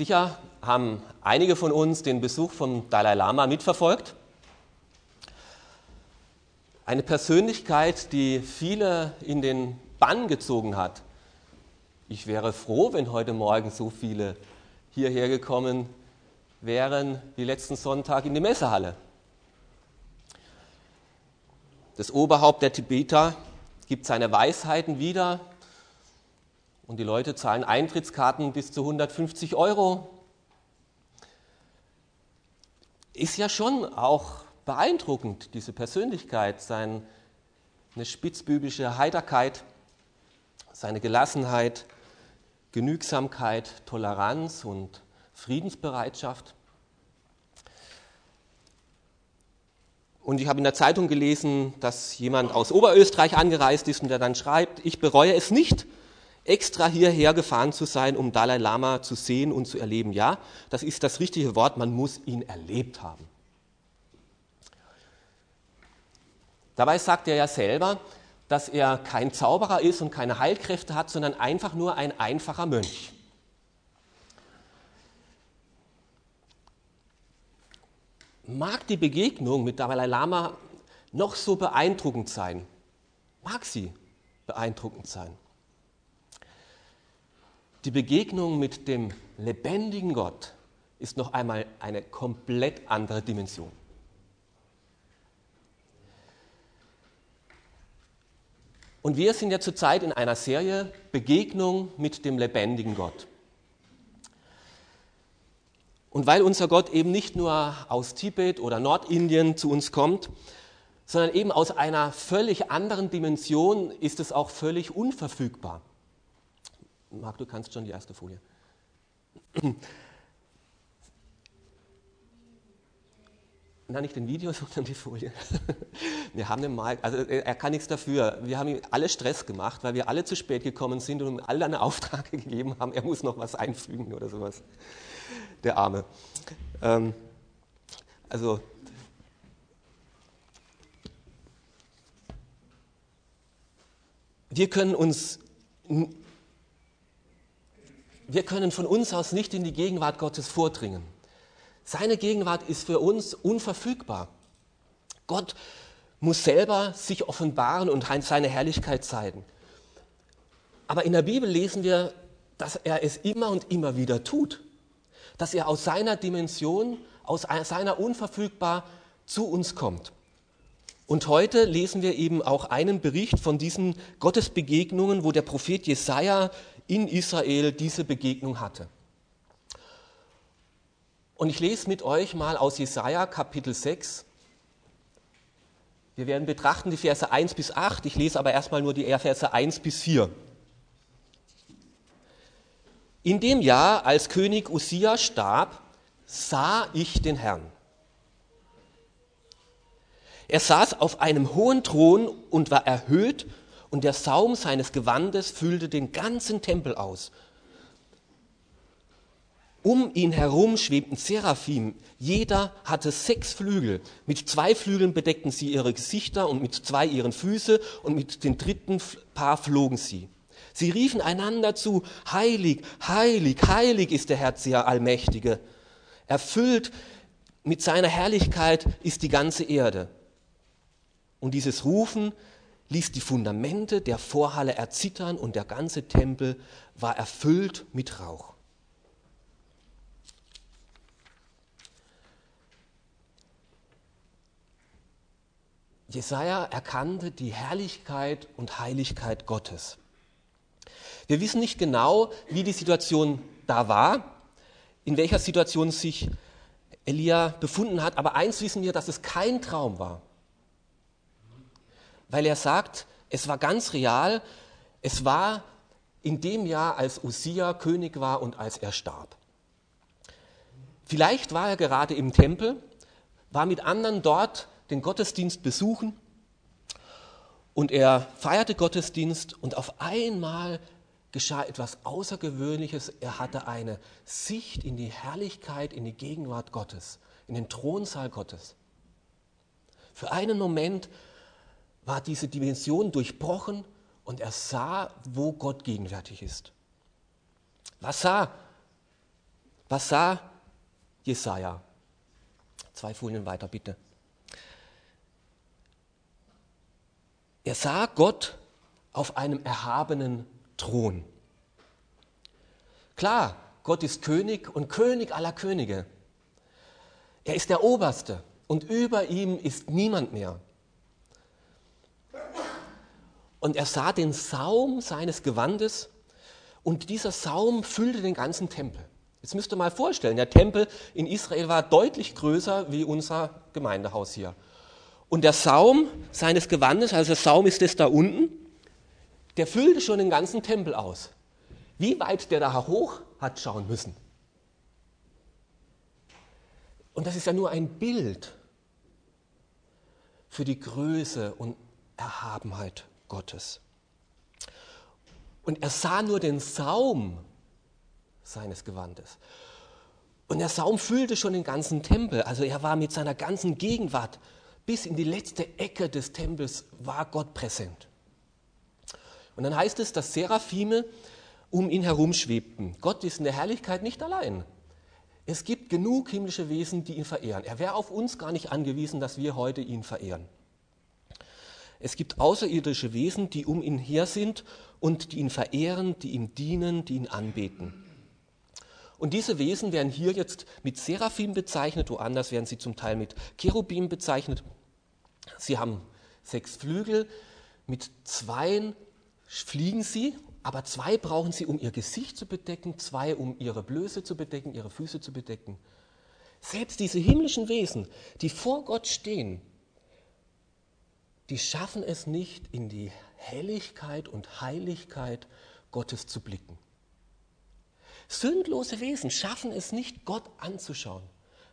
Sicher haben einige von uns den Besuch vom Dalai Lama mitverfolgt. Eine Persönlichkeit, die viele in den Bann gezogen hat. Ich wäre froh, wenn heute Morgen so viele hierher gekommen wären wie letzten Sonntag in die Messehalle. Das Oberhaupt der Tibeter gibt seine Weisheiten wieder und die Leute zahlen Eintrittskarten bis zu 150 Euro. Ist ja schon auch beeindruckend, diese Persönlichkeit, seine spitzbübische Heiterkeit, seine Gelassenheit, Genügsamkeit, Toleranz und Friedensbereitschaft. Und ich habe in der Zeitung gelesen, dass jemand aus Oberösterreich angereist ist und der dann schreibt, ich bereue es nicht, extra hierher gefahren zu sein, um Dalai Lama zu sehen und zu erleben. Ja, das ist das richtige Wort, man muss ihn erlebt haben. Dabei sagt er ja selber, dass er kein Zauberer ist und keine Heilkräfte hat, sondern einfach nur ein einfacher Mönch. Mag die Begegnung mit Dalai Lama noch so beeindruckend sein, mag sie beeindruckend sein. Die Begegnung mit dem lebendigen Gott ist noch einmal eine komplett andere Dimension. Und wir sind ja zurzeit in einer Serie Begegnung mit dem lebendigen Gott. Und weil unser Gott eben nicht nur aus Tibet oder Nordindien zu uns kommt, sondern eben aus einer völlig anderen Dimension, ist es auch völlig unverfügbar. Marc, du kannst schon die erste Folie. Na, nicht den Video, sondern die Folie. Wir haben den mal, also er kann nichts dafür. Wir haben ihm alle Stress gemacht, weil wir alle zu spät gekommen sind und ihm alle einen Auftrag gegeben haben, er muss noch was einfügen oder sowas. Der Arme. Ähm, also, wir können uns wir können von uns aus nicht in die Gegenwart Gottes vordringen. Seine Gegenwart ist für uns unverfügbar. Gott muss selber sich offenbaren und seine Herrlichkeit zeigen. Aber in der Bibel lesen wir, dass er es immer und immer wieder tut. Dass er aus seiner Dimension, aus seiner unverfügbar zu uns kommt. Und heute lesen wir eben auch einen Bericht von diesen Gottesbegegnungen, wo der Prophet Jesaja in Israel diese Begegnung hatte. Und ich lese mit euch mal aus Jesaja Kapitel 6. Wir werden betrachten die Verse 1 bis 8. Ich lese aber erstmal nur die Verse 1 bis 4. In dem Jahr, als König Usia starb, sah ich den Herrn. Er saß auf einem hohen Thron und war erhöht und der Saum seines Gewandes füllte den ganzen Tempel aus. Um ihn herum schwebten Seraphim, jeder hatte sechs Flügel. Mit zwei Flügeln bedeckten sie ihre Gesichter und mit zwei ihren Füße und mit dem dritten Paar flogen sie. Sie riefen einander zu, heilig, heilig, heilig ist der Herr der Allmächtige. Erfüllt mit seiner Herrlichkeit ist die ganze Erde. Und dieses Rufen ließ die Fundamente der Vorhalle erzittern und der ganze Tempel war erfüllt mit Rauch. Jesaja erkannte die Herrlichkeit und Heiligkeit Gottes. Wir wissen nicht genau, wie die Situation da war, in welcher Situation sich Elia befunden hat, aber eins wissen wir, dass es kein Traum war weil er sagt, es war ganz real, es war in dem Jahr, als Usia König war und als er starb. Vielleicht war er gerade im Tempel, war mit anderen dort den Gottesdienst besuchen und er feierte Gottesdienst und auf einmal geschah etwas Außergewöhnliches. Er hatte eine Sicht in die Herrlichkeit, in die Gegenwart Gottes, in den Thronsaal Gottes. Für einen Moment war diese Dimension durchbrochen und er sah, wo Gott gegenwärtig ist. Was sah Was sah Jesaja? Zwei Folien weiter, bitte. Er sah Gott auf einem erhabenen Thron. Klar, Gott ist König und König aller Könige. Er ist der Oberste und über ihm ist niemand mehr. Und er sah den Saum seines Gewandes und dieser Saum füllte den ganzen Tempel. Jetzt müsst ihr mal vorstellen, der Tempel in Israel war deutlich größer wie unser Gemeindehaus hier. Und der Saum seines Gewandes, also der Saum ist das da unten, der füllte schon den ganzen Tempel aus. Wie weit der da hoch hat schauen müssen. Und das ist ja nur ein Bild für die Größe und Erhabenheit Gottes. Und er sah nur den Saum seines Gewandes. Und der Saum füllte schon den ganzen Tempel. Also er war mit seiner ganzen Gegenwart bis in die letzte Ecke des Tempels war Gott präsent. Und dann heißt es, dass Seraphime um ihn herum schwebten. Gott ist in der Herrlichkeit nicht allein. Es gibt genug himmlische Wesen, die ihn verehren. Er wäre auf uns gar nicht angewiesen, dass wir heute ihn verehren. Es gibt außerirdische Wesen, die um ihn her sind und die ihn verehren, die ihm dienen, die ihn anbeten. Und diese Wesen werden hier jetzt mit Seraphim bezeichnet, woanders werden sie zum Teil mit Cherubim bezeichnet. Sie haben sechs Flügel, mit zweien fliegen sie, aber zwei brauchen sie, um ihr Gesicht zu bedecken, zwei, um ihre Blöße zu bedecken, ihre Füße zu bedecken. Selbst diese himmlischen Wesen, die vor Gott stehen, die schaffen es nicht, in die Helligkeit und Heiligkeit Gottes zu blicken. Sündlose Wesen schaffen es nicht, Gott anzuschauen,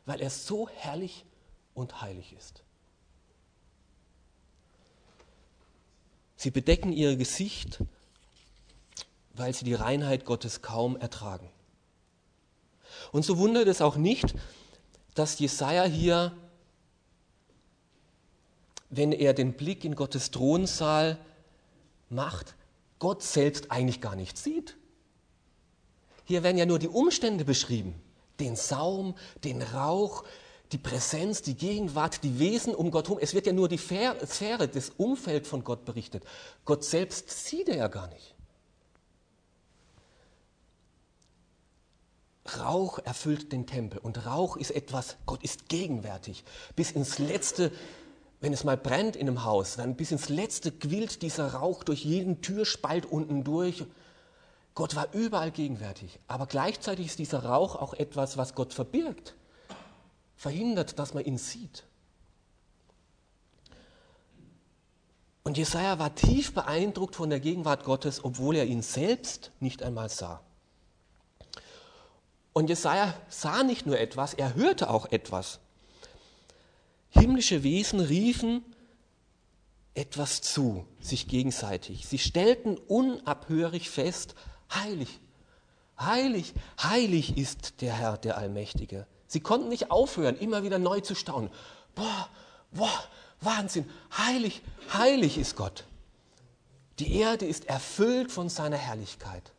weil er so herrlich und heilig ist. Sie bedecken ihr Gesicht, weil sie die Reinheit Gottes kaum ertragen. Und so wundert es auch nicht, dass Jesaja hier wenn er den Blick in Gottes Thronsaal macht, Gott selbst eigentlich gar nicht sieht. Hier werden ja nur die Umstände beschrieben. Den Saum, den Rauch, die Präsenz, die Gegenwart, die Wesen um Gott herum. Es wird ja nur die Sphäre, das Umfeld von Gott berichtet. Gott selbst sieht er ja gar nicht. Rauch erfüllt den Tempel und Rauch ist etwas, Gott ist gegenwärtig. Bis ins letzte wenn es mal brennt in einem Haus, dann bis ins Letzte quillt dieser Rauch durch jeden Türspalt unten durch. Gott war überall gegenwärtig. Aber gleichzeitig ist dieser Rauch auch etwas, was Gott verbirgt, verhindert, dass man ihn sieht. Und Jesaja war tief beeindruckt von der Gegenwart Gottes, obwohl er ihn selbst nicht einmal sah. Und Jesaja sah nicht nur etwas, er hörte auch etwas. Himmlische Wesen riefen etwas zu, sich gegenseitig. Sie stellten unabhörig fest, heilig, heilig, heilig ist der Herr, der Allmächtige. Sie konnten nicht aufhören, immer wieder neu zu staunen. Boah, boah, Wahnsinn, heilig, heilig ist Gott. Die Erde ist erfüllt von seiner Herrlichkeit.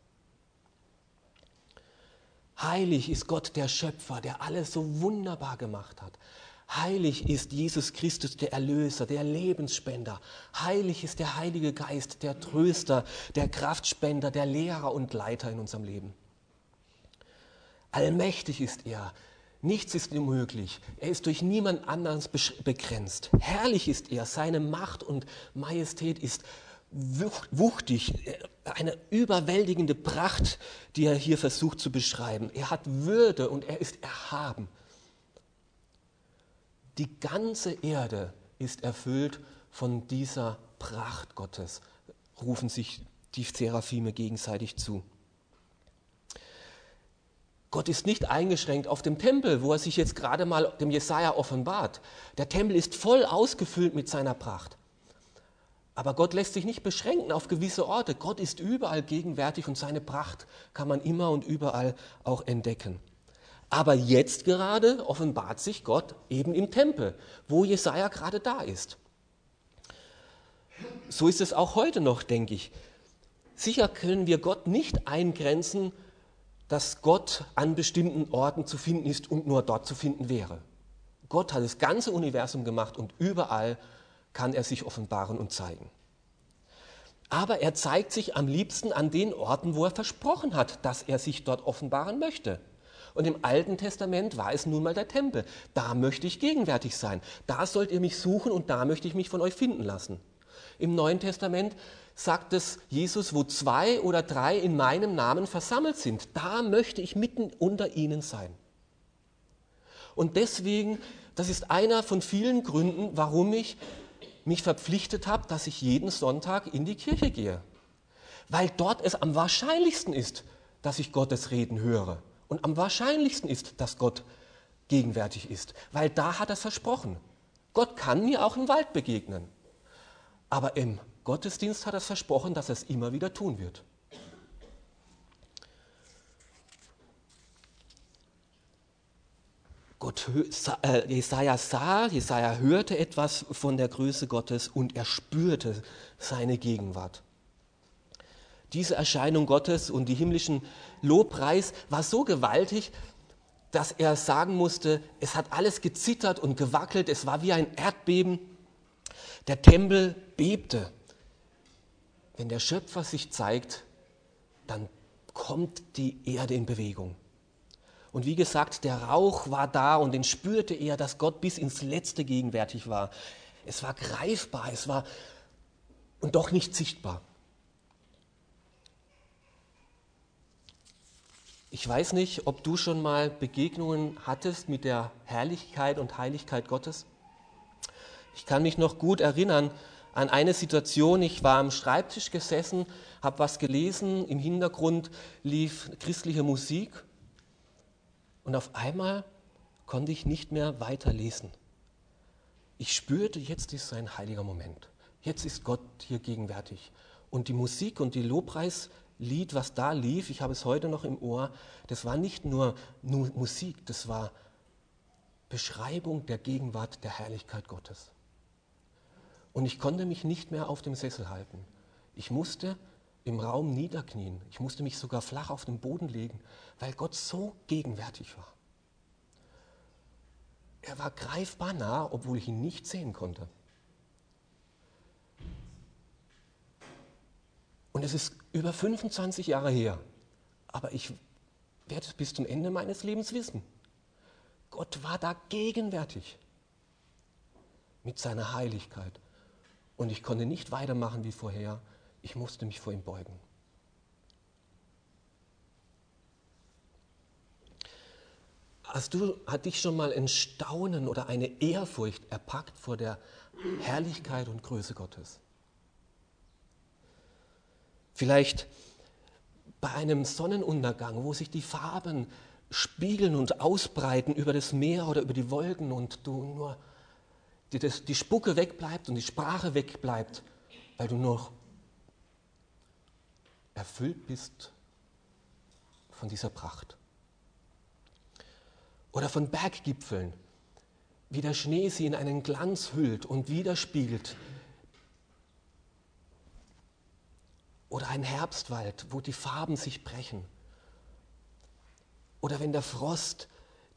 Heilig ist Gott, der Schöpfer, der alles so wunderbar gemacht hat. Heilig ist Jesus Christus, der Erlöser, der Lebensspender. Heilig ist der Heilige Geist, der Tröster, der Kraftspender, der Lehrer und Leiter in unserem Leben. Allmächtig ist er. Nichts ist unmöglich. Er ist durch niemand anderes begrenzt. Herrlich ist er. Seine Macht und Majestät ist wuchtig. Eine überwältigende Pracht, die er hier versucht zu beschreiben. Er hat Würde und er ist erhaben. Die ganze Erde ist erfüllt von dieser Pracht Gottes, rufen sich die Seraphime gegenseitig zu. Gott ist nicht eingeschränkt auf dem Tempel, wo er sich jetzt gerade mal dem Jesaja offenbart. Der Tempel ist voll ausgefüllt mit seiner Pracht. Aber Gott lässt sich nicht beschränken auf gewisse Orte. Gott ist überall gegenwärtig und seine Pracht kann man immer und überall auch entdecken. Aber jetzt gerade offenbart sich Gott eben im Tempel, wo Jesaja gerade da ist. So ist es auch heute noch, denke ich. Sicher können wir Gott nicht eingrenzen dass Gott an bestimmten Orten zu finden ist und nur dort zu finden wäre. Gott hat das ganze Universum gemacht und überall kann er sich offenbaren und zeigen. Aber er zeigt sich am liebsten an den Orten, wo er versprochen hat, dass er sich dort offenbaren möchte. Und im Alten Testament war es nun mal der Tempel. Da möchte ich gegenwärtig sein. Da sollt ihr mich suchen und da möchte ich mich von euch finden lassen. Im Neuen Testament sagt es Jesus, wo zwei oder drei in meinem Namen versammelt sind, da möchte ich mitten unter ihnen sein. Und deswegen, das ist einer von vielen Gründen, warum ich mich verpflichtet habe, dass ich jeden Sonntag in die Kirche gehe. Weil dort es am wahrscheinlichsten ist, dass ich Gottes Reden höre. Und am wahrscheinlichsten ist, dass Gott gegenwärtig ist. Weil da hat er es versprochen. Gott kann mir auch im Wald begegnen. Aber im Gottesdienst hat er es versprochen, dass er es immer wieder tun wird. Gott, äh, Jesaja sah, Jesaja hörte etwas von der Größe Gottes und er spürte seine Gegenwart. Diese Erscheinung Gottes und die himmlischen Lobpreis war so gewaltig, dass er sagen musste, es hat alles gezittert und gewackelt, es war wie ein Erdbeben. Der Tempel bebte. Wenn der Schöpfer sich zeigt, dann kommt die Erde in Bewegung. Und wie gesagt, der Rauch war da und den spürte er, dass Gott bis ins Letzte gegenwärtig war. Es war greifbar, es war und doch nicht sichtbar. Ich weiß nicht, ob du schon mal Begegnungen hattest mit der Herrlichkeit und Heiligkeit Gottes. Ich kann mich noch gut erinnern an eine Situation. Ich war am Schreibtisch gesessen, habe was gelesen, im Hintergrund lief christliche Musik und auf einmal konnte ich nicht mehr weiterlesen. Ich spürte, jetzt ist ein heiliger Moment. Jetzt ist Gott hier gegenwärtig. Und die Musik und die Lobpreislied, was da lief, ich habe es heute noch im Ohr, das war nicht nur Musik, das war Beschreibung der Gegenwart der Herrlichkeit Gottes. Und ich konnte mich nicht mehr auf dem Sessel halten. Ich musste im Raum niederknien. Ich musste mich sogar flach auf den Boden legen, weil Gott so gegenwärtig war. Er war greifbar nah, obwohl ich ihn nicht sehen konnte. Und es ist über 25 Jahre her, aber ich werde es bis zum Ende meines Lebens wissen. Gott war da gegenwärtig mit seiner Heiligkeit. Und ich konnte nicht weitermachen wie vorher, ich musste mich vor ihm beugen. Hast du, hat dich schon mal ein Staunen oder eine Ehrfurcht erpackt vor der Herrlichkeit und Größe Gottes? Vielleicht bei einem Sonnenuntergang, wo sich die Farben spiegeln und ausbreiten über das Meer oder über die Wolken und du nur die, die Spucke wegbleibt und die Sprache wegbleibt, weil du noch erfüllt bist von dieser Pracht. Oder von Berggipfeln, wie der Schnee sie in einen Glanz hüllt und widerspiegelt. Oder ein Herbstwald, wo die Farben sich brechen. Oder wenn der Frost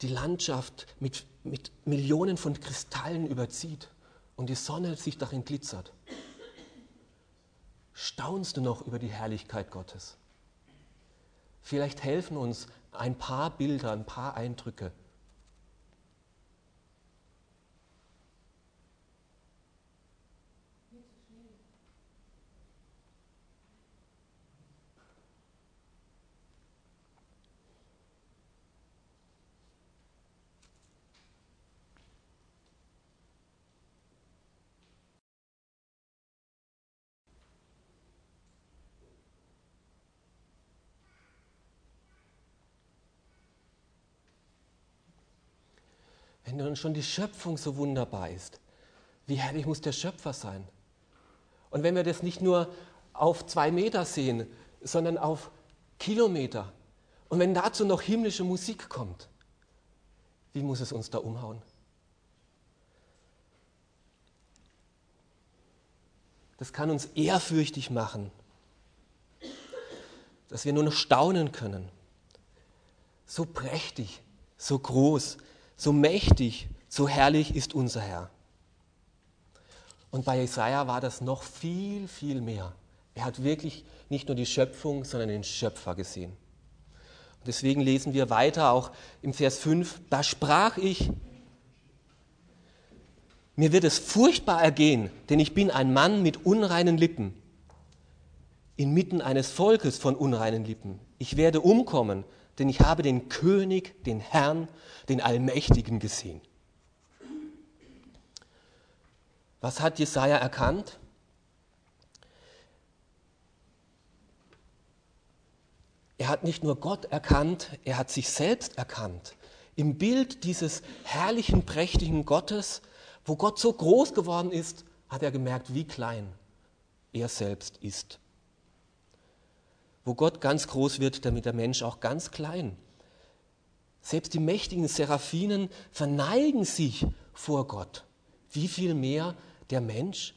die Landschaft mit, mit Millionen von Kristallen überzieht und die Sonne sich darin glitzert staunst du noch über die Herrlichkeit Gottes. Vielleicht helfen uns ein paar Bilder, ein paar Eindrücke, Wenn nun schon die Schöpfung so wunderbar ist, wie herrlich muss der Schöpfer sein? Und wenn wir das nicht nur auf zwei Meter sehen, sondern auf Kilometer, und wenn dazu noch himmlische Musik kommt, wie muss es uns da umhauen? Das kann uns ehrfürchtig machen, dass wir nur noch staunen können. so prächtig, so groß, so mächtig, so herrlich ist unser Herr. Und bei Jesaja war das noch viel, viel mehr. Er hat wirklich nicht nur die Schöpfung, sondern den Schöpfer gesehen. Und deswegen lesen wir weiter auch im Vers 5, da sprach ich, mir wird es furchtbar ergehen, denn ich bin ein Mann mit unreinen Lippen, inmitten eines Volkes von unreinen Lippen. Ich werde umkommen, denn ich habe den König, den Herrn, den Allmächtigen gesehen. Was hat Jesaja erkannt? Er hat nicht nur Gott erkannt, er hat sich selbst erkannt. Im Bild dieses herrlichen, prächtigen Gottes, wo Gott so groß geworden ist, hat er gemerkt, wie klein er selbst ist. Wo Gott ganz groß wird, damit der Mensch auch ganz klein. Selbst die mächtigen Seraphinen verneigen sich vor Gott. Wie viel mehr der Mensch?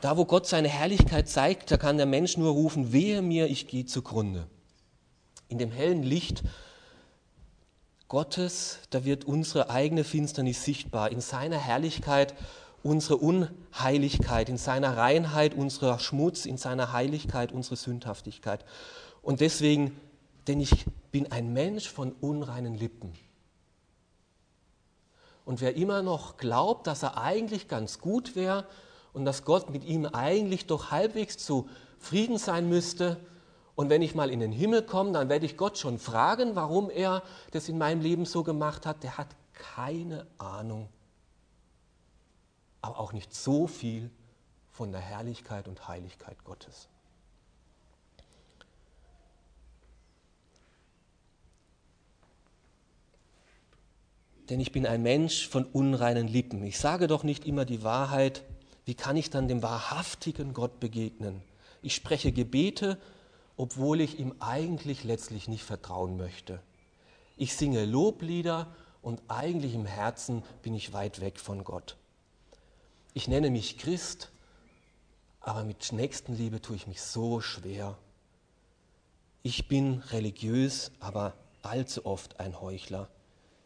Da, wo Gott seine Herrlichkeit zeigt, da kann der Mensch nur rufen, wehe mir, ich gehe zugrunde. In dem hellen Licht Gottes, da wird unsere eigene Finsternis sichtbar, in seiner Herrlichkeit unsere Unheiligkeit, in seiner Reinheit unserer Schmutz, in seiner Heiligkeit unsere Sündhaftigkeit. Und deswegen, denn ich bin ein Mensch von unreinen Lippen. Und wer immer noch glaubt, dass er eigentlich ganz gut wäre und dass Gott mit ihm eigentlich doch halbwegs zufrieden sein müsste, und wenn ich mal in den Himmel komme, dann werde ich Gott schon fragen, warum er das in meinem Leben so gemacht hat. Der hat keine Ahnung, aber auch nicht so viel von der Herrlichkeit und Heiligkeit Gottes. Denn ich bin ein Mensch von unreinen Lippen. Ich sage doch nicht immer die Wahrheit. Wie kann ich dann dem wahrhaftigen Gott begegnen? Ich spreche Gebete obwohl ich ihm eigentlich letztlich nicht vertrauen möchte. Ich singe Loblieder und eigentlich im Herzen bin ich weit weg von Gott. Ich nenne mich Christ, aber mit Nächstenliebe tue ich mich so schwer. Ich bin religiös, aber allzu oft ein Heuchler.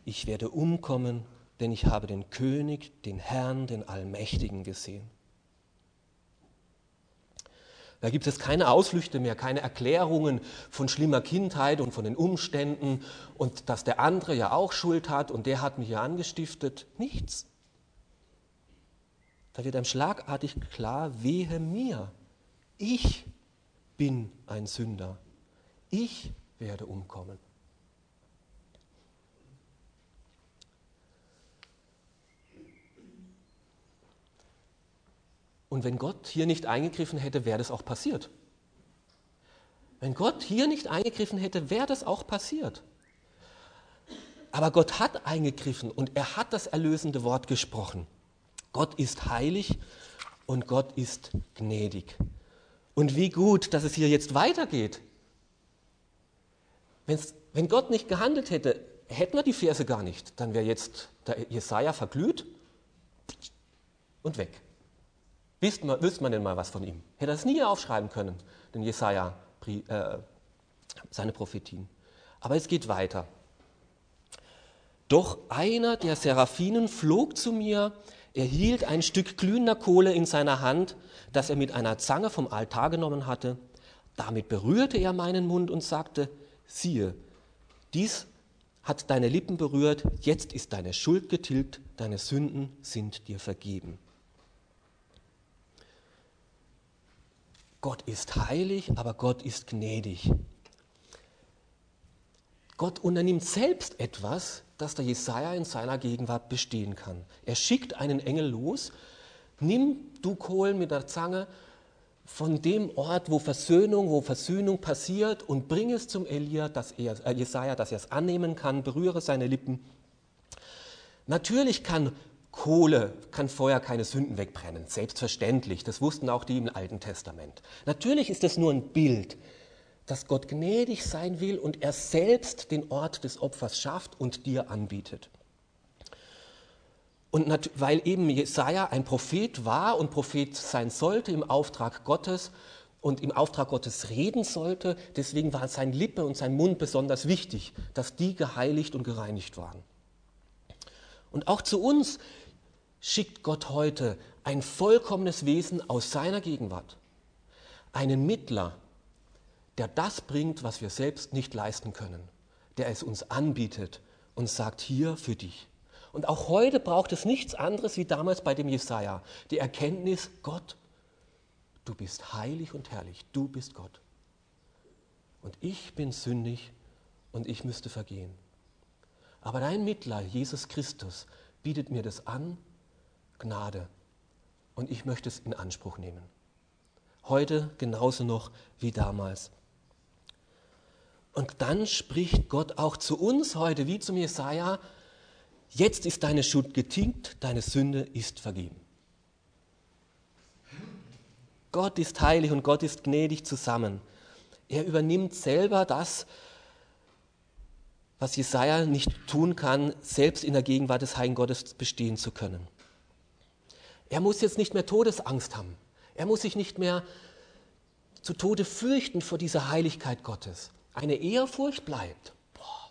Ich werde umkommen, denn ich habe den König, den Herrn, den Allmächtigen gesehen. Da gibt es keine Ausflüchte mehr, keine Erklärungen von schlimmer Kindheit und von den Umständen und dass der andere ja auch Schuld hat und der hat mich ja angestiftet. Nichts. Da wird einem schlagartig klar, wehe mir. Ich bin ein Sünder. Ich werde umkommen. Und wenn Gott hier nicht eingegriffen hätte, wäre das auch passiert. Wenn Gott hier nicht eingegriffen hätte, wäre das auch passiert. Aber Gott hat eingegriffen und er hat das erlösende Wort gesprochen. Gott ist heilig und Gott ist gnädig. Und wie gut, dass es hier jetzt weitergeht. Wenn's, wenn Gott nicht gehandelt hätte, hätten wir die Verse gar nicht. Dann wäre jetzt der Jesaja verglüht und weg. Wüsste man, wüsste man denn mal was von ihm? Hätte er es nie aufschreiben können, den Jesaja, äh, seine Prophetien. Aber es geht weiter. Doch einer der Seraphinen flog zu mir, er hielt ein Stück glühender Kohle in seiner Hand, das er mit einer Zange vom Altar genommen hatte. Damit berührte er meinen Mund und sagte, siehe, dies hat deine Lippen berührt, jetzt ist deine Schuld getilgt, deine Sünden sind dir vergeben. Gott ist heilig, aber Gott ist gnädig. Gott unternimmt selbst etwas, das der Jesaja in seiner Gegenwart bestehen kann. Er schickt einen Engel los, nimm du Kohl mit der Zange von dem Ort, wo Versöhnung, wo Versöhnung passiert und bring es zum Elia, dass er, äh, Jesaja, dass er es annehmen kann, berühre seine Lippen. Natürlich kann Kohle kann Feuer keine Sünden wegbrennen, selbstverständlich. Das wussten auch die im Alten Testament. Natürlich ist das nur ein Bild, dass Gott gnädig sein will und er selbst den Ort des Opfers schafft und dir anbietet. Und weil eben Jesaja ein Prophet war und Prophet sein sollte im Auftrag Gottes und im Auftrag Gottes reden sollte. Deswegen waren sein Lippe und sein Mund besonders wichtig, dass die geheiligt und gereinigt waren. Und auch zu uns schickt Gott heute ein vollkommenes Wesen aus seiner Gegenwart. Einen Mittler, der das bringt, was wir selbst nicht leisten können, der es uns anbietet und sagt, hier für dich. Und auch heute braucht es nichts anderes wie damals bei dem Jesaja, die Erkenntnis, Gott, du bist heilig und herrlich, du bist Gott. Und ich bin sündig und ich müsste vergehen. Aber dein Mittler, Jesus Christus, bietet mir das an, Gnade. Und ich möchte es in Anspruch nehmen. Heute genauso noch wie damals. Und dann spricht Gott auch zu uns heute, wie zum Jesaja: Jetzt ist deine Schuld getilgt, deine Sünde ist vergeben. Gott ist heilig und Gott ist gnädig zusammen. Er übernimmt selber das, was Jesaja nicht tun kann, selbst in der Gegenwart des Heiligen Gottes bestehen zu können. Er muss jetzt nicht mehr Todesangst haben. Er muss sich nicht mehr zu Tode fürchten vor dieser Heiligkeit Gottes. Eine Ehrfurcht bleibt. Boah.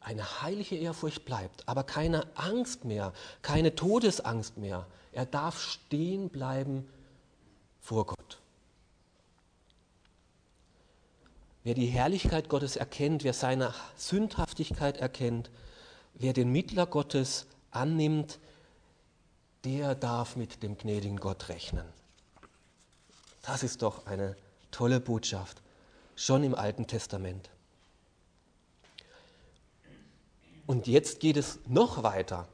Eine heilige Ehrfurcht bleibt, aber keine Angst mehr, keine Todesangst mehr. Er darf stehen bleiben vor Gott. Wer die Herrlichkeit Gottes erkennt, wer seine Sündhaftigkeit erkennt, wer den Mittler Gottes annimmt, der darf mit dem gnädigen Gott rechnen. Das ist doch eine tolle Botschaft schon im Alten Testament. Und jetzt geht es noch weiter.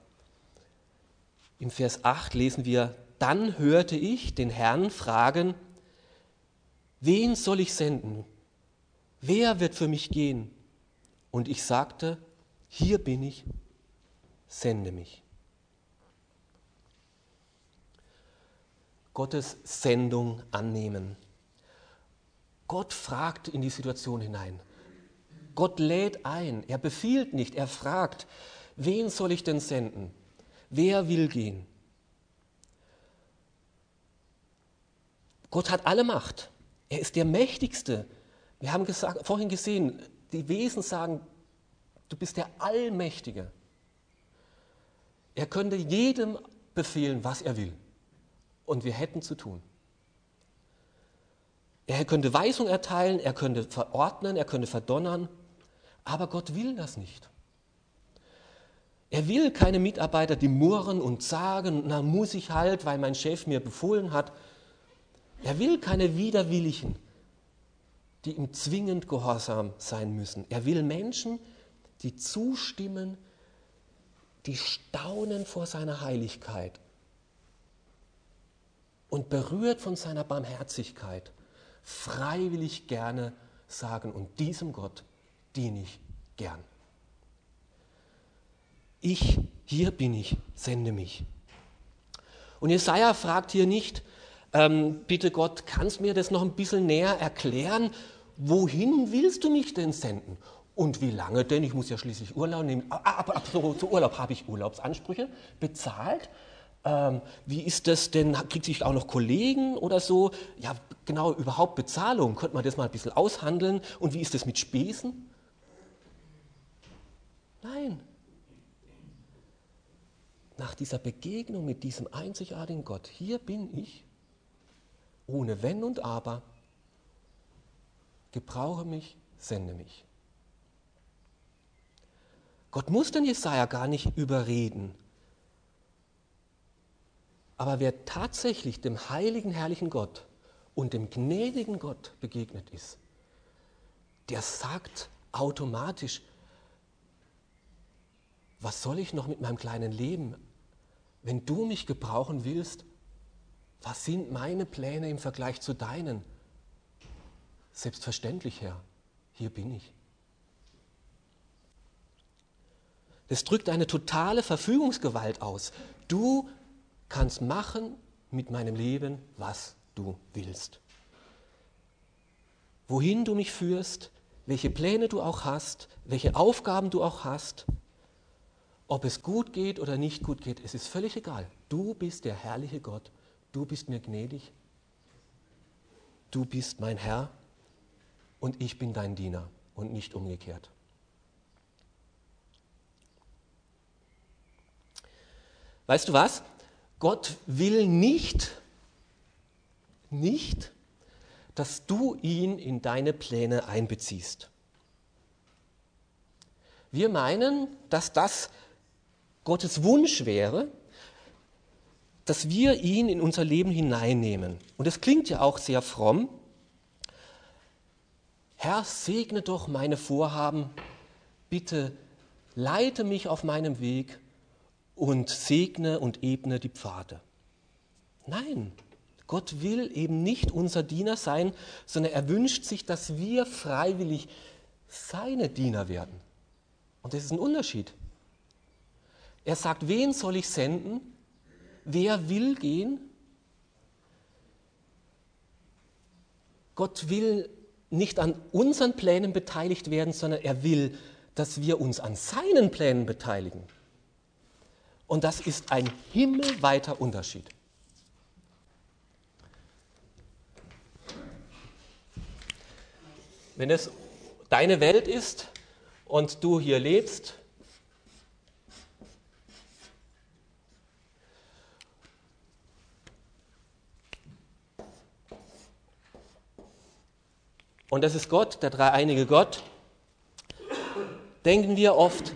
Im Vers 8 lesen wir, dann hörte ich den Herrn fragen, wen soll ich senden? Wer wird für mich gehen? Und ich sagte, hier bin ich, sende mich. Gottes Sendung annehmen. Gott fragt in die Situation hinein. Gott lädt ein, er befiehlt nicht, er fragt, wen soll ich denn senden? Wer will gehen? Gott hat alle Macht. Er ist der Mächtigste. Wir haben gesagt, vorhin gesehen, die Wesen sagen, du bist der Allmächtige. Er könnte jedem befehlen, was er will. Und wir hätten zu tun. Er könnte Weisung erteilen, er könnte verordnen, er könnte verdonnern, aber Gott will das nicht. Er will keine Mitarbeiter, die murren und sagen, na muss ich halt, weil mein Chef mir befohlen hat. Er will keine Widerwilligen, die ihm zwingend gehorsam sein müssen. Er will Menschen, die zustimmen, die staunen vor seiner Heiligkeit und berührt von seiner Barmherzigkeit freiwillig gerne sagen, und diesem Gott diene ich gern. Ich, hier bin ich, sende mich. Und Jesaja fragt hier nicht, ähm, bitte Gott, kannst du mir das noch ein bisschen näher erklären? Wohin willst du mich denn senden? Und wie lange denn? Ich muss ja schließlich Urlaub nehmen. Aber ab, so, zu Urlaub habe ich Urlaubsansprüche bezahlt. Ähm, wie ist das denn? Kriegt sich auch noch Kollegen oder so? Ja, genau, überhaupt Bezahlung. Könnte man das mal ein bisschen aushandeln? Und wie ist das mit Spesen? Nein. Nach dieser Begegnung mit diesem einzigartigen Gott, hier bin ich, ohne Wenn und Aber, gebrauche mich, sende mich. Gott muss den Jesaja gar nicht überreden aber wer tatsächlich dem heiligen, herrlichen Gott und dem gnädigen Gott begegnet ist, der sagt automatisch, was soll ich noch mit meinem kleinen Leben? Wenn du mich gebrauchen willst, was sind meine Pläne im Vergleich zu deinen? Selbstverständlich, Herr, hier bin ich. Das drückt eine totale Verfügungsgewalt aus. Du kannst machen mit meinem Leben, was du willst. Wohin du mich führst, welche Pläne du auch hast, welche Aufgaben du auch hast, ob es gut geht oder nicht gut geht, es ist völlig egal. Du bist der herrliche Gott, du bist mir gnädig du bist mein Herr und ich bin dein Diener und nicht umgekehrt. Weißt du was? Gott will nicht, nicht, dass du ihn in deine Pläne einbeziehst. Wir meinen, dass das Gottes Wunsch wäre, dass wir ihn in unser Leben hineinnehmen. Und es klingt ja auch sehr fromm. Herr, segne doch meine Vorhaben, bitte leite mich auf meinem Weg und segne und ebne die Pfade. Nein, Gott will eben nicht unser Diener sein, sondern er wünscht sich, dass wir freiwillig seine Diener werden. Und das ist ein Unterschied. Er sagt, wen soll ich senden? Wer will gehen? Gott will nicht an unseren Plänen beteiligt werden, sondern er will, dass wir uns an seinen Plänen beteiligen. Und das ist ein himmelweiter Unterschied. Wenn es deine Welt ist und du hier lebst, und das ist Gott, der dreieinige Gott, denken wir oft,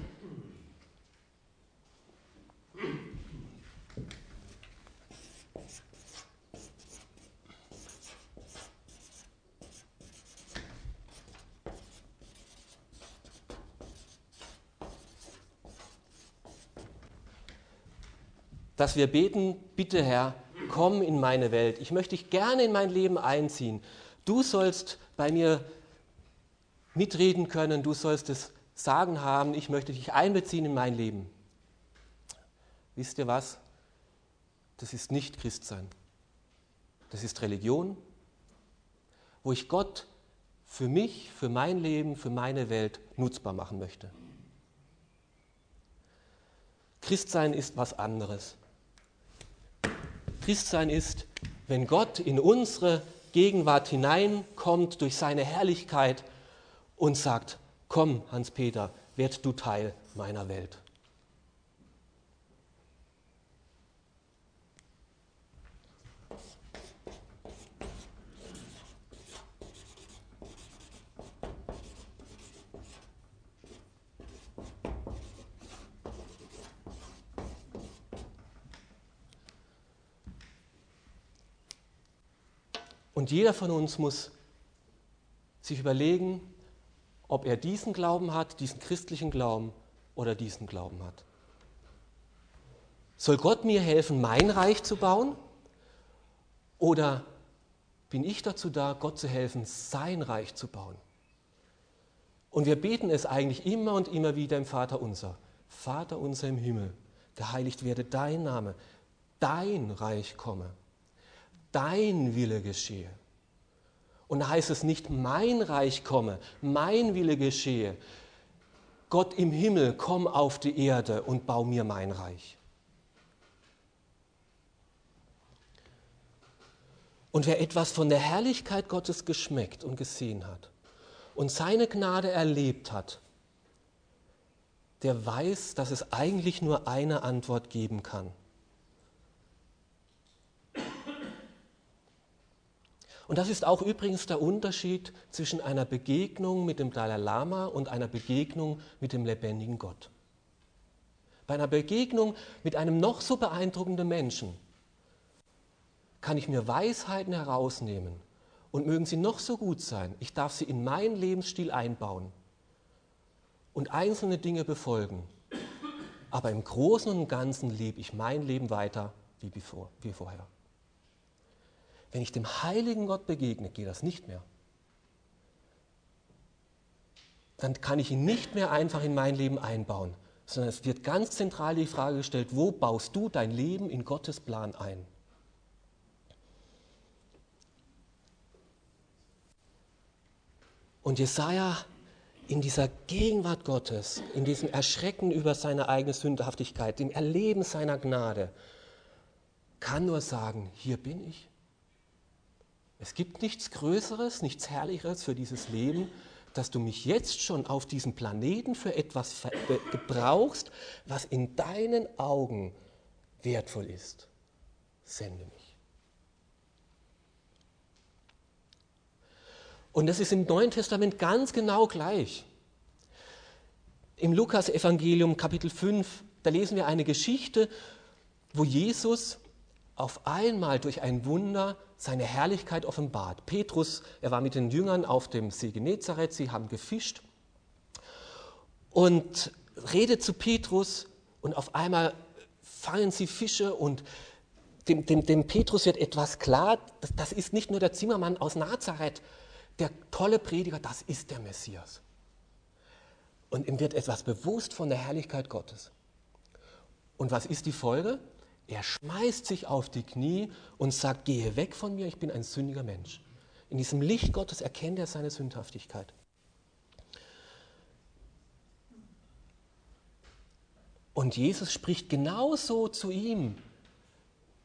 dass wir beten, bitte Herr, komm in meine Welt. Ich möchte dich gerne in mein Leben einziehen. Du sollst bei mir mitreden können, du sollst es sagen haben, ich möchte dich einbeziehen in mein Leben. Wisst ihr was? Das ist nicht Christsein. Das ist Religion, wo ich Gott für mich, für mein Leben, für meine Welt nutzbar machen möchte. Christsein ist was anderes. Christsein ist, wenn Gott in unsere Gegenwart hineinkommt durch seine Herrlichkeit und sagt, komm Hans-Peter, werd du Teil meiner Welt. Und jeder von uns muss sich überlegen, ob er diesen Glauben hat, diesen christlichen Glauben oder diesen Glauben hat. Soll Gott mir helfen, mein Reich zu bauen? Oder bin ich dazu da, Gott zu helfen, sein Reich zu bauen? Und wir beten es eigentlich immer und immer wieder im Vater unser. Vater unser im Himmel, geheiligt werde dein Name, dein Reich komme dein Wille geschehe. Und da heißt es nicht, mein Reich komme, mein Wille geschehe. Gott im Himmel, komm auf die Erde und bau mir mein Reich. Und wer etwas von der Herrlichkeit Gottes geschmeckt und gesehen hat und seine Gnade erlebt hat, der weiß, dass es eigentlich nur eine Antwort geben kann. Und das ist auch übrigens der Unterschied zwischen einer Begegnung mit dem Dalai Lama und einer Begegnung mit dem lebendigen Gott. Bei einer Begegnung mit einem noch so beeindruckenden Menschen kann ich mir Weisheiten herausnehmen und mögen sie noch so gut sein, ich darf sie in meinen Lebensstil einbauen und einzelne Dinge befolgen. Aber im Großen und Ganzen lebe ich mein Leben weiter wie, bevor, wie vorher. Wenn ich dem heiligen Gott begegne, geht das nicht mehr. Dann kann ich ihn nicht mehr einfach in mein Leben einbauen, sondern es wird ganz zentral die Frage gestellt, wo baust du dein Leben in Gottes Plan ein? Und Jesaja in dieser Gegenwart Gottes, in diesem Erschrecken über seine eigene Sündhaftigkeit, dem Erleben seiner Gnade, kann nur sagen, hier bin ich. Es gibt nichts Größeres, nichts Herrlicheres für dieses Leben, dass du mich jetzt schon auf diesem Planeten für etwas gebrauchst, was in deinen Augen wertvoll ist. Sende mich. Und das ist im Neuen Testament ganz genau gleich. Im Lukas-Evangelium, Kapitel 5, da lesen wir eine Geschichte, wo Jesus auf einmal durch ein Wunder seine Herrlichkeit offenbart. Petrus, er war mit den Jüngern auf dem See Genezareth, sie haben gefischt und redet zu Petrus und auf einmal fangen sie Fische und dem, dem, dem Petrus wird etwas klar, das, das ist nicht nur der Zimmermann aus Nazareth, der tolle Prediger, das ist der Messias. Und ihm wird etwas bewusst von der Herrlichkeit Gottes. Und was ist die Folge? Er schmeißt sich auf die Knie und sagt, gehe weg von mir, ich bin ein sündiger Mensch. In diesem Licht Gottes erkennt er seine Sündhaftigkeit. Und Jesus spricht genauso zu ihm.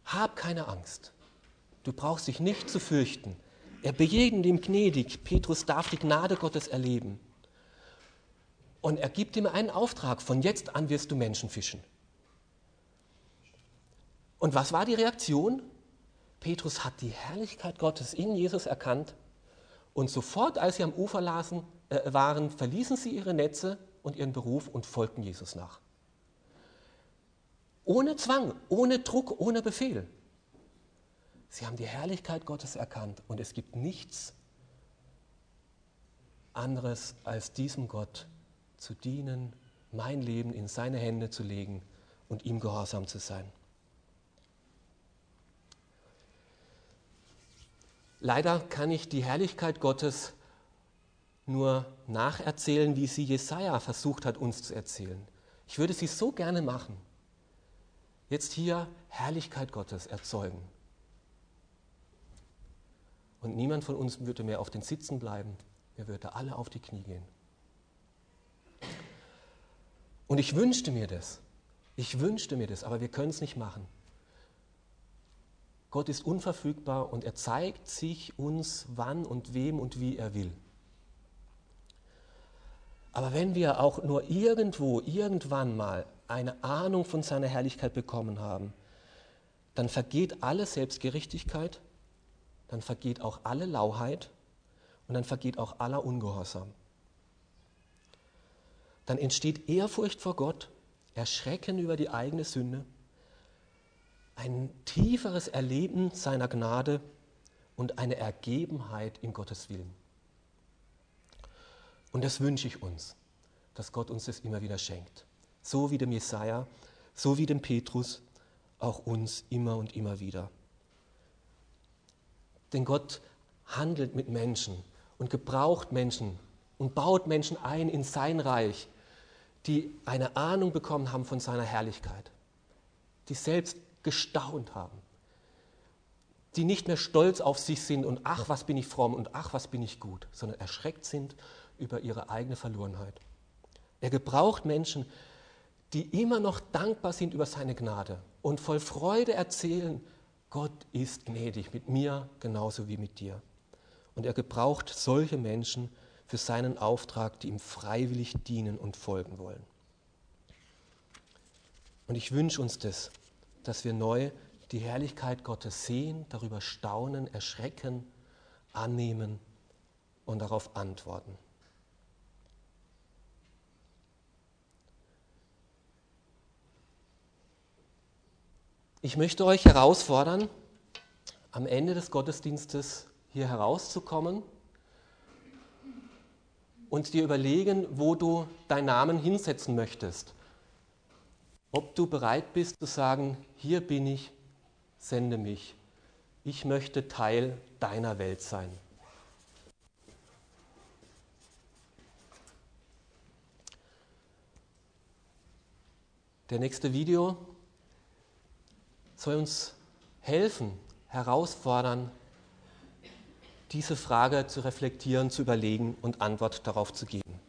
Hab keine Angst. Du brauchst dich nicht zu fürchten. Er begegnet ihm gnädig. Petrus darf die Gnade Gottes erleben. Und er gibt ihm einen Auftrag. Von jetzt an wirst du Menschen fischen. Und was war die Reaktion? Petrus hat die Herrlichkeit Gottes in Jesus erkannt und sofort, als sie am Ufer lasen, äh, waren, verließen sie ihre Netze und ihren Beruf und folgten Jesus nach. Ohne Zwang, ohne Druck, ohne Befehl. Sie haben die Herrlichkeit Gottes erkannt und es gibt nichts anderes als diesem Gott zu dienen, mein Leben in seine Hände zu legen und ihm gehorsam zu sein. Leider kann ich die Herrlichkeit Gottes nur nacherzählen, wie sie Jesaja versucht hat, uns zu erzählen. Ich würde sie so gerne machen. Jetzt hier Herrlichkeit Gottes erzeugen. Und niemand von uns würde mehr auf den Sitzen bleiben. Wir würden alle auf die Knie gehen. Und ich wünschte mir das. Ich wünschte mir das, aber wir können es nicht machen. Gott ist unverfügbar und er zeigt sich uns, wann und wem und wie er will. Aber wenn wir auch nur irgendwo, irgendwann mal eine Ahnung von seiner Herrlichkeit bekommen haben, dann vergeht alle Selbstgerechtigkeit, dann vergeht auch alle Lauheit und dann vergeht auch aller Ungehorsam. Dann entsteht Ehrfurcht vor Gott, Erschrecken über die eigene Sünde ein tieferes Erleben seiner Gnade und eine Ergebenheit in Gottes Willen. Und das wünsche ich uns, dass Gott uns das immer wieder schenkt. So wie dem Jesaja, so wie dem Petrus, auch uns immer und immer wieder. Denn Gott handelt mit Menschen und gebraucht Menschen und baut Menschen ein in sein Reich, die eine Ahnung bekommen haben von seiner Herrlichkeit, die selbst gestaunt haben, die nicht mehr stolz auf sich sind und ach, was bin ich fromm und ach, was bin ich gut, sondern erschreckt sind über ihre eigene Verlorenheit. Er gebraucht Menschen, die immer noch dankbar sind über seine Gnade und voll Freude erzählen, Gott ist gnädig mit mir genauso wie mit dir. Und er gebraucht solche Menschen für seinen Auftrag, die ihm freiwillig dienen und folgen wollen. Und ich wünsche uns das, dass wir neu die Herrlichkeit Gottes sehen, darüber staunen, erschrecken, annehmen und darauf antworten. Ich möchte euch herausfordern, am Ende des Gottesdienstes hier herauszukommen und dir überlegen, wo du deinen Namen hinsetzen möchtest ob du bereit bist zu sagen, hier bin ich, sende mich. Ich möchte Teil deiner Welt sein. Der nächste Video soll uns helfen, herausfordern, diese Frage zu reflektieren, zu überlegen und Antwort darauf zu geben.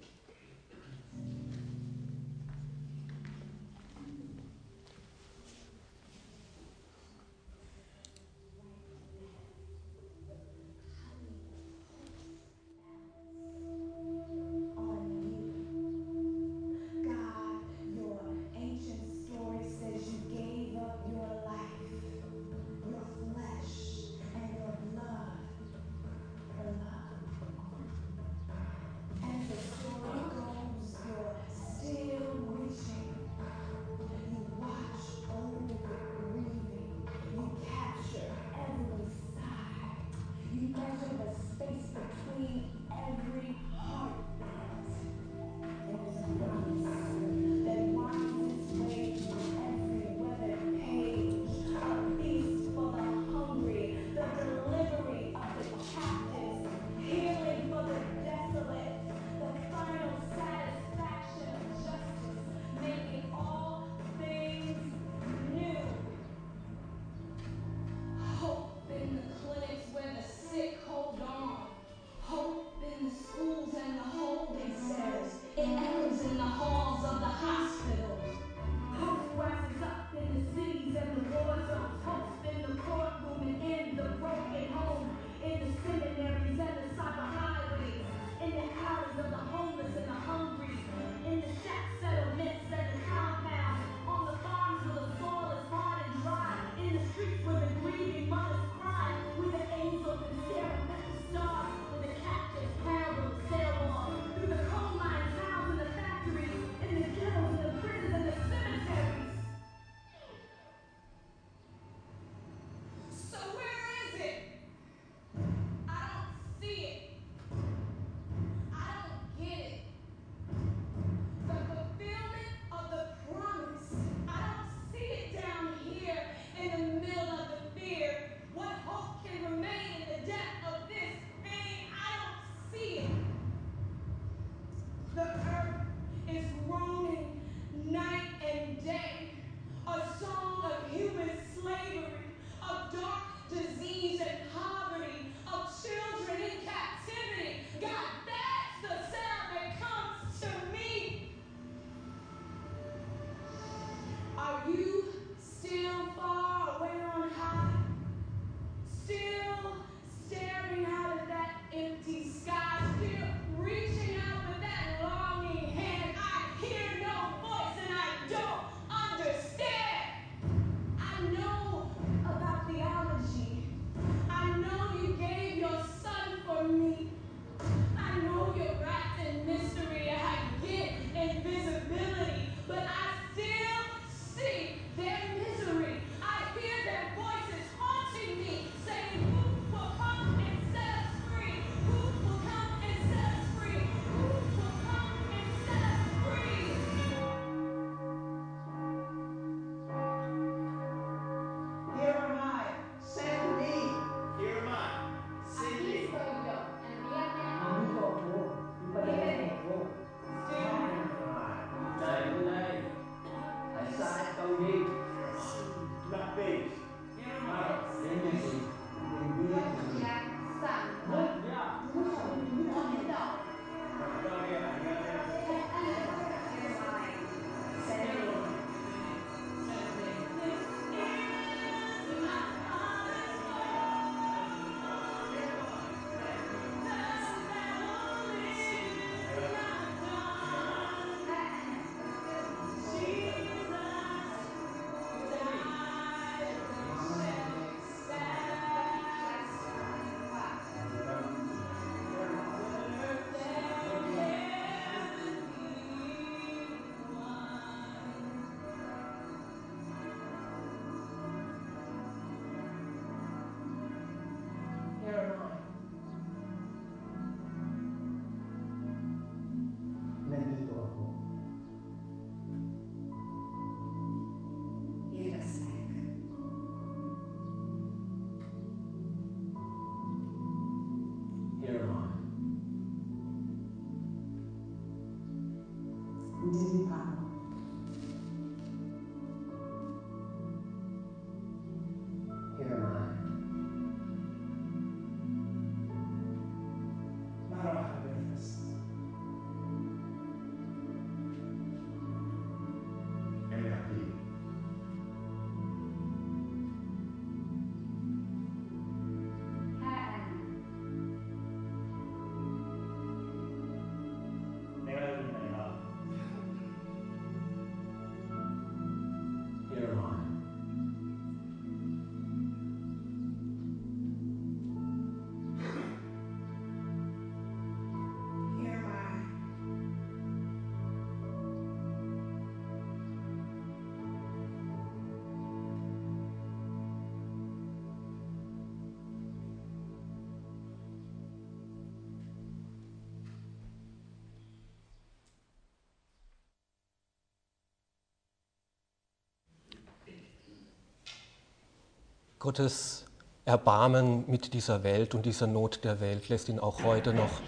Gottes Erbarmen mit dieser Welt und dieser Not der Welt lässt ihn auch heute noch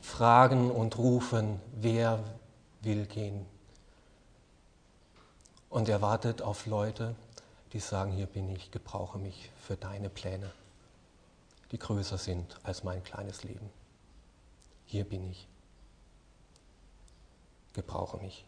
fragen und rufen, wer will gehen. Und er wartet auf Leute, die sagen, hier bin ich, gebrauche mich für deine Pläne, die größer sind als mein kleines Leben. Hier bin ich, gebrauche mich.